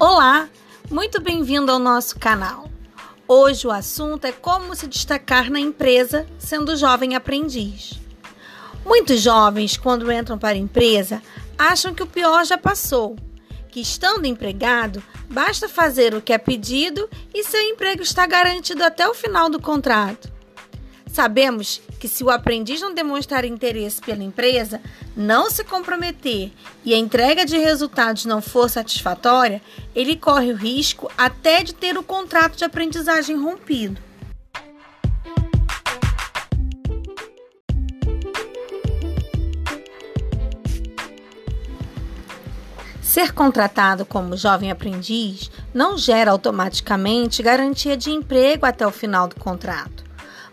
Olá, muito bem-vindo ao nosso canal. Hoje o assunto é como se destacar na empresa sendo jovem aprendiz. Muitos jovens, quando entram para a empresa, acham que o pior já passou, que estando empregado, basta fazer o que é pedido e seu emprego está garantido até o final do contrato. Sabemos que se o aprendiz não demonstrar interesse pela empresa, não se comprometer e a entrega de resultados não for satisfatória, ele corre o risco até de ter o contrato de aprendizagem rompido. Ser contratado como jovem aprendiz não gera automaticamente garantia de emprego até o final do contrato.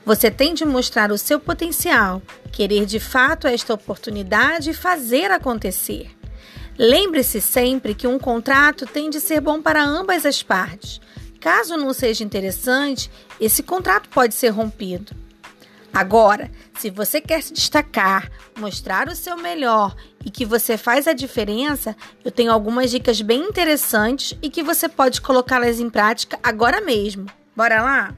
Você tem de mostrar o seu potencial, querer de fato esta oportunidade e fazer acontecer. Lembre-se sempre que um contrato tem de ser bom para ambas as partes. Caso não seja interessante, esse contrato pode ser rompido. Agora, se você quer se destacar, mostrar o seu melhor e que você faz a diferença, eu tenho algumas dicas bem interessantes e que você pode colocá-las em prática agora mesmo. Bora lá?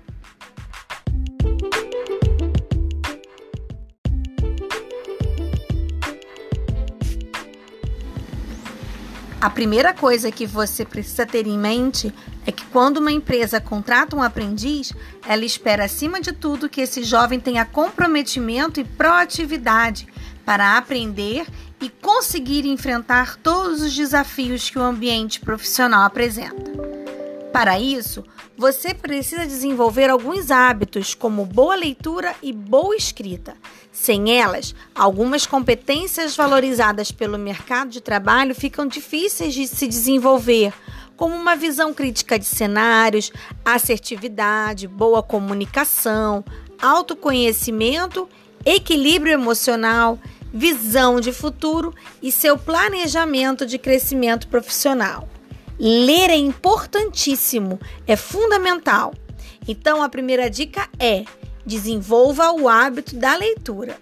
A primeira coisa que você precisa ter em mente é que quando uma empresa contrata um aprendiz, ela espera acima de tudo que esse jovem tenha comprometimento e proatividade para aprender e conseguir enfrentar todos os desafios que o ambiente profissional apresenta. Para isso, você precisa desenvolver alguns hábitos, como boa leitura e boa escrita. Sem elas, algumas competências valorizadas pelo mercado de trabalho ficam difíceis de se desenvolver, como uma visão crítica de cenários, assertividade, boa comunicação, autoconhecimento, equilíbrio emocional, visão de futuro e seu planejamento de crescimento profissional. Ler é importantíssimo, é fundamental. Então, a primeira dica é: desenvolva o hábito da leitura.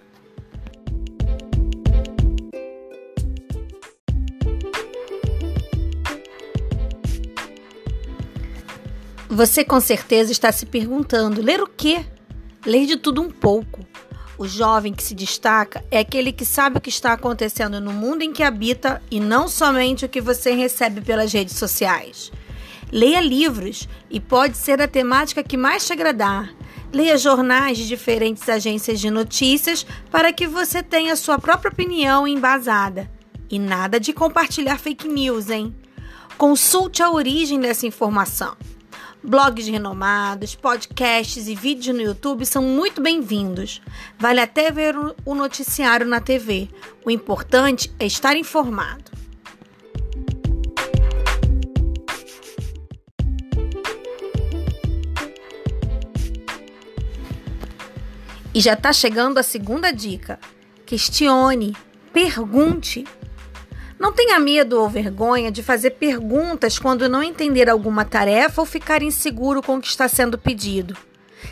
Você com certeza está se perguntando: ler o quê? Ler de tudo um pouco. O jovem que se destaca é aquele que sabe o que está acontecendo no mundo em que habita e não somente o que você recebe pelas redes sociais. Leia livros e pode ser a temática que mais te agradar. Leia jornais de diferentes agências de notícias para que você tenha sua própria opinião embasada. E nada de compartilhar fake news, hein? Consulte a origem dessa informação. Blogs renomados, podcasts e vídeos no YouTube são muito bem-vindos. Vale até ver o noticiário na TV. O importante é estar informado. E já está chegando a segunda dica. Questione, pergunte. Não tenha medo ou vergonha de fazer perguntas quando não entender alguma tarefa ou ficar inseguro com o que está sendo pedido.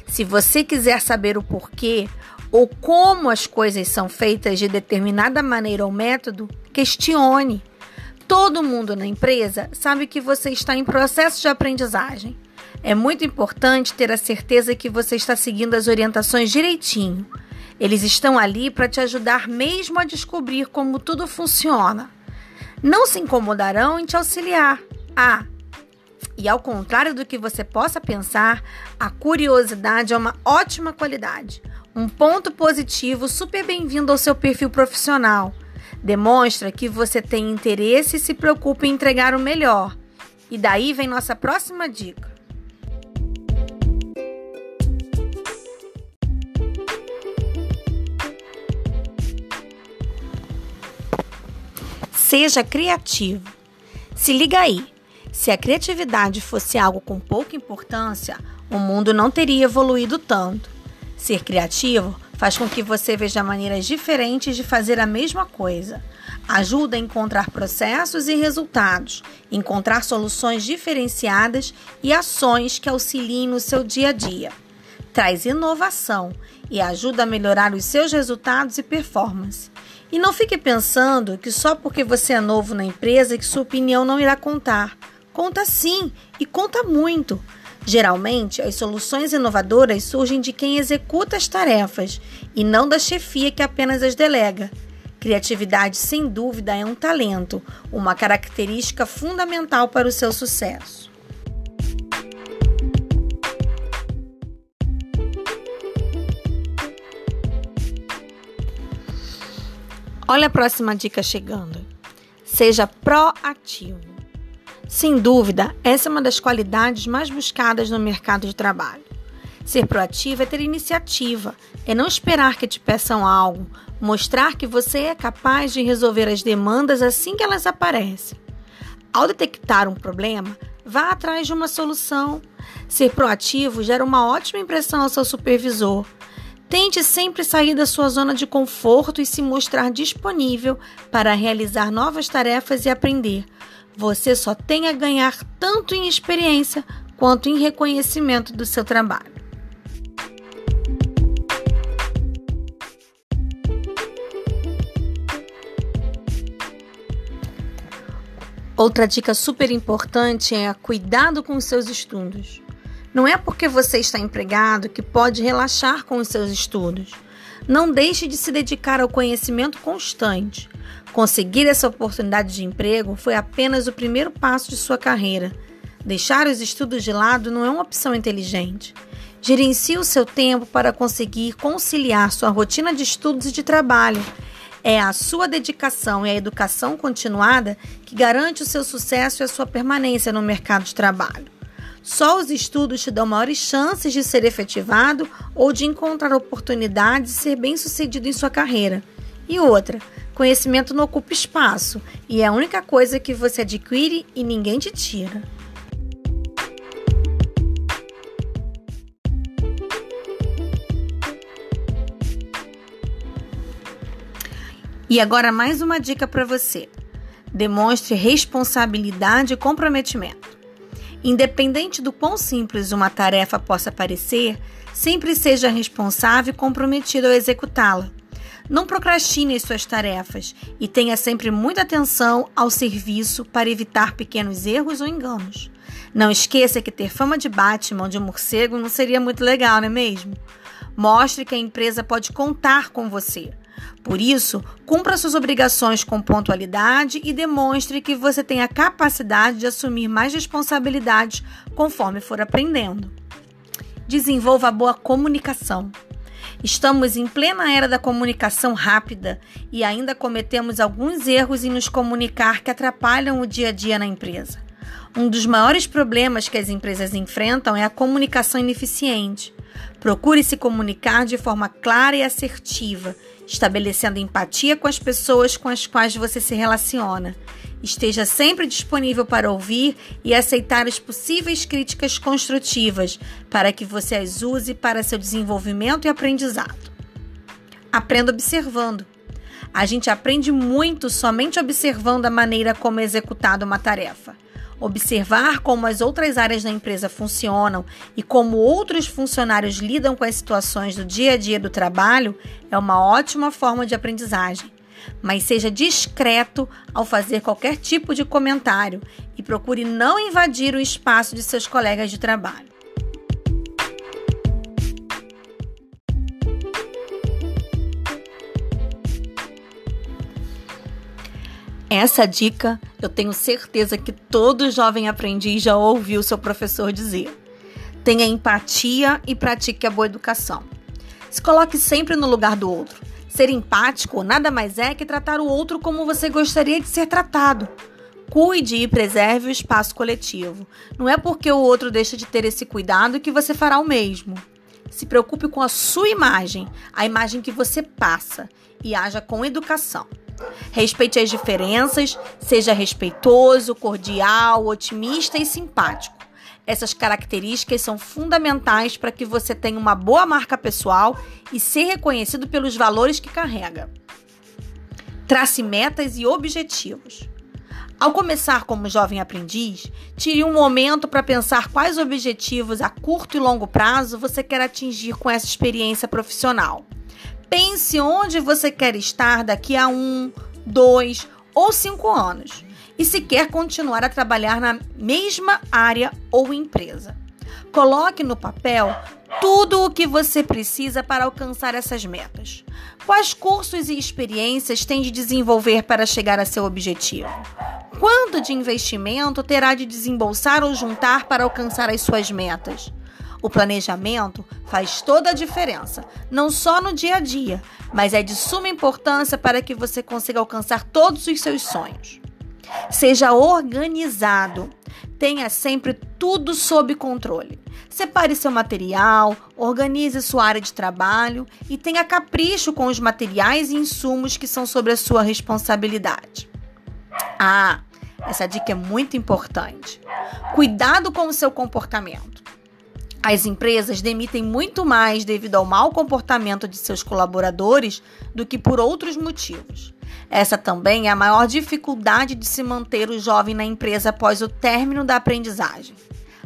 Se você quiser saber o porquê ou como as coisas são feitas de determinada maneira ou método, questione. Todo mundo na empresa sabe que você está em processo de aprendizagem. É muito importante ter a certeza que você está seguindo as orientações direitinho. Eles estão ali para te ajudar mesmo a descobrir como tudo funciona não se incomodarão em te auxiliar. Ah, e ao contrário do que você possa pensar, a curiosidade é uma ótima qualidade, um ponto positivo super bem-vindo ao seu perfil profissional. Demonstra que você tem interesse e se preocupa em entregar o melhor. E daí vem nossa próxima dica. Seja criativo. Se liga aí. Se a criatividade fosse algo com pouca importância, o mundo não teria evoluído tanto. Ser criativo faz com que você veja maneiras diferentes de fazer a mesma coisa. Ajuda a encontrar processos e resultados, encontrar soluções diferenciadas e ações que auxiliem no seu dia a dia. Traz inovação e ajuda a melhorar os seus resultados e performance. E não fique pensando que só porque você é novo na empresa que sua opinião não irá contar. Conta sim, e conta muito. Geralmente, as soluções inovadoras surgem de quem executa as tarefas e não da chefia que apenas as delega. Criatividade, sem dúvida, é um talento, uma característica fundamental para o seu sucesso. Olha a próxima dica chegando. Seja proativo. Sem dúvida, essa é uma das qualidades mais buscadas no mercado de trabalho. Ser proativo é ter iniciativa, é não esperar que te peçam algo, mostrar que você é capaz de resolver as demandas assim que elas aparecem. Ao detectar um problema, vá atrás de uma solução. Ser proativo gera uma ótima impressão ao seu supervisor. Tente sempre sair da sua zona de conforto e se mostrar disponível para realizar novas tarefas e aprender. Você só tem a ganhar tanto em experiência quanto em reconhecimento do seu trabalho. Outra dica super importante é cuidado com os seus estudos. Não é porque você está empregado que pode relaxar com os seus estudos. Não deixe de se dedicar ao conhecimento constante. Conseguir essa oportunidade de emprego foi apenas o primeiro passo de sua carreira. Deixar os estudos de lado não é uma opção inteligente. Gerencie o seu tempo para conseguir conciliar sua rotina de estudos e de trabalho. É a sua dedicação e a educação continuada que garante o seu sucesso e a sua permanência no mercado de trabalho. Só os estudos te dão maiores chances de ser efetivado ou de encontrar oportunidades de ser bem-sucedido em sua carreira. E outra, conhecimento não ocupa espaço e é a única coisa que você adquire e ninguém te tira. E agora mais uma dica para você. Demonstre responsabilidade e comprometimento. Independente do quão simples uma tarefa possa parecer, sempre seja responsável e comprometido ao executá-la. Não procrastine as suas tarefas e tenha sempre muita atenção ao serviço para evitar pequenos erros ou enganos. Não esqueça que ter fama de Batman ou de morcego não seria muito legal, não é mesmo? Mostre que a empresa pode contar com você. Por isso, cumpra suas obrigações com pontualidade e demonstre que você tem a capacidade de assumir mais responsabilidades conforme for aprendendo. Desenvolva boa comunicação. Estamos em plena era da comunicação rápida e ainda cometemos alguns erros em nos comunicar que atrapalham o dia a dia na empresa. Um dos maiores problemas que as empresas enfrentam é a comunicação ineficiente. Procure se comunicar de forma clara e assertiva estabelecendo empatia com as pessoas com as quais você se relaciona. Esteja sempre disponível para ouvir e aceitar as possíveis críticas construtivas, para que você as use para seu desenvolvimento e aprendizado. Aprenda observando. A gente aprende muito somente observando a maneira como é executada uma tarefa. Observar como as outras áreas da empresa funcionam e como outros funcionários lidam com as situações do dia a dia do trabalho é uma ótima forma de aprendizagem. Mas seja discreto ao fazer qualquer tipo de comentário e procure não invadir o espaço de seus colegas de trabalho. Essa dica eu tenho certeza que todo jovem aprendiz já ouviu seu professor dizer. Tenha empatia e pratique a boa educação. Se coloque sempre no lugar do outro. Ser empático nada mais é que tratar o outro como você gostaria de ser tratado. Cuide e preserve o espaço coletivo. Não é porque o outro deixa de ter esse cuidado que você fará o mesmo. Se preocupe com a sua imagem, a imagem que você passa, e haja com educação. Respeite as diferenças, seja respeitoso, cordial, otimista e simpático. Essas características são fundamentais para que você tenha uma boa marca pessoal e ser reconhecido pelos valores que carrega. Trace metas e objetivos. Ao começar como jovem aprendiz, tire um momento para pensar quais objetivos a curto e longo prazo você quer atingir com essa experiência profissional. Pense onde você quer estar daqui a um, dois ou cinco anos. e se quer continuar a trabalhar na mesma área ou empresa. Coloque no papel tudo o que você precisa para alcançar essas metas. Quais cursos e experiências tem de desenvolver para chegar a seu objetivo? Quanto de investimento terá de desembolsar ou juntar para alcançar as suas metas? O planejamento faz toda a diferença, não só no dia a dia, mas é de suma importância para que você consiga alcançar todos os seus sonhos. Seja organizado. Tenha sempre tudo sob controle. Separe seu material, organize sua área de trabalho e tenha capricho com os materiais e insumos que são sobre a sua responsabilidade. Ah, essa dica é muito importante. Cuidado com o seu comportamento. As empresas demitem muito mais devido ao mau comportamento de seus colaboradores do que por outros motivos. Essa também é a maior dificuldade de se manter o jovem na empresa após o término da aprendizagem.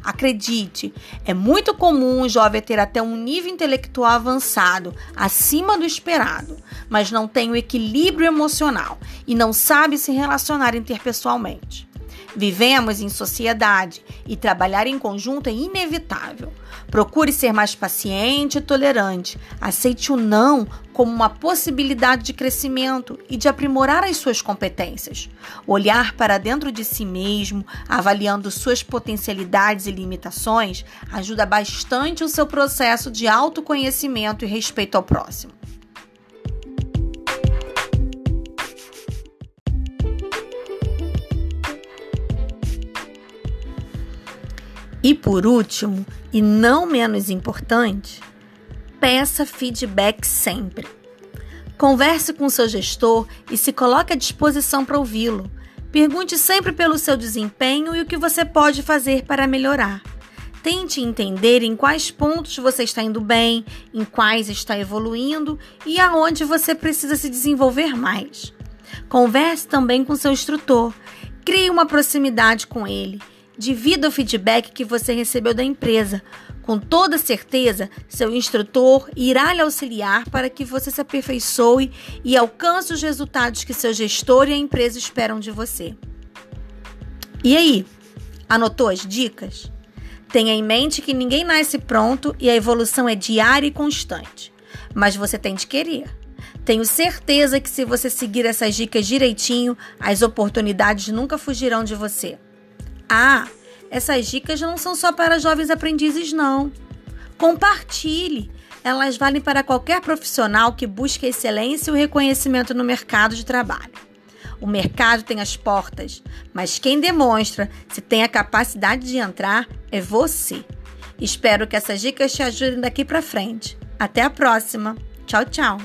Acredite, é muito comum o jovem ter até um nível intelectual avançado, acima do esperado, mas não tem o equilíbrio emocional e não sabe se relacionar interpessoalmente. Vivemos em sociedade e trabalhar em conjunto é inevitável. Procure ser mais paciente e tolerante. Aceite o não como uma possibilidade de crescimento e de aprimorar as suas competências. Olhar para dentro de si mesmo, avaliando suas potencialidades e limitações, ajuda bastante o seu processo de autoconhecimento e respeito ao próximo. Por último, e não menos importante, peça feedback sempre. Converse com seu gestor e se coloque à disposição para ouvi-lo. Pergunte sempre pelo seu desempenho e o que você pode fazer para melhorar. Tente entender em quais pontos você está indo bem, em quais está evoluindo e aonde você precisa se desenvolver mais. Converse também com seu instrutor. Crie uma proximidade com ele Divida o feedback que você recebeu da empresa. Com toda certeza, seu instrutor irá lhe auxiliar para que você se aperfeiçoe e alcance os resultados que seu gestor e a empresa esperam de você. E aí, anotou as dicas? Tenha em mente que ninguém nasce pronto e a evolução é diária e constante. Mas você tem de querer. Tenho certeza que se você seguir essas dicas direitinho, as oportunidades nunca fugirão de você. Ah, essas dicas não são só para jovens aprendizes, não. Compartilhe. Elas valem para qualquer profissional que busque a excelência e o reconhecimento no mercado de trabalho. O mercado tem as portas, mas quem demonstra se tem a capacidade de entrar é você. Espero que essas dicas te ajudem daqui para frente. Até a próxima. Tchau, tchau.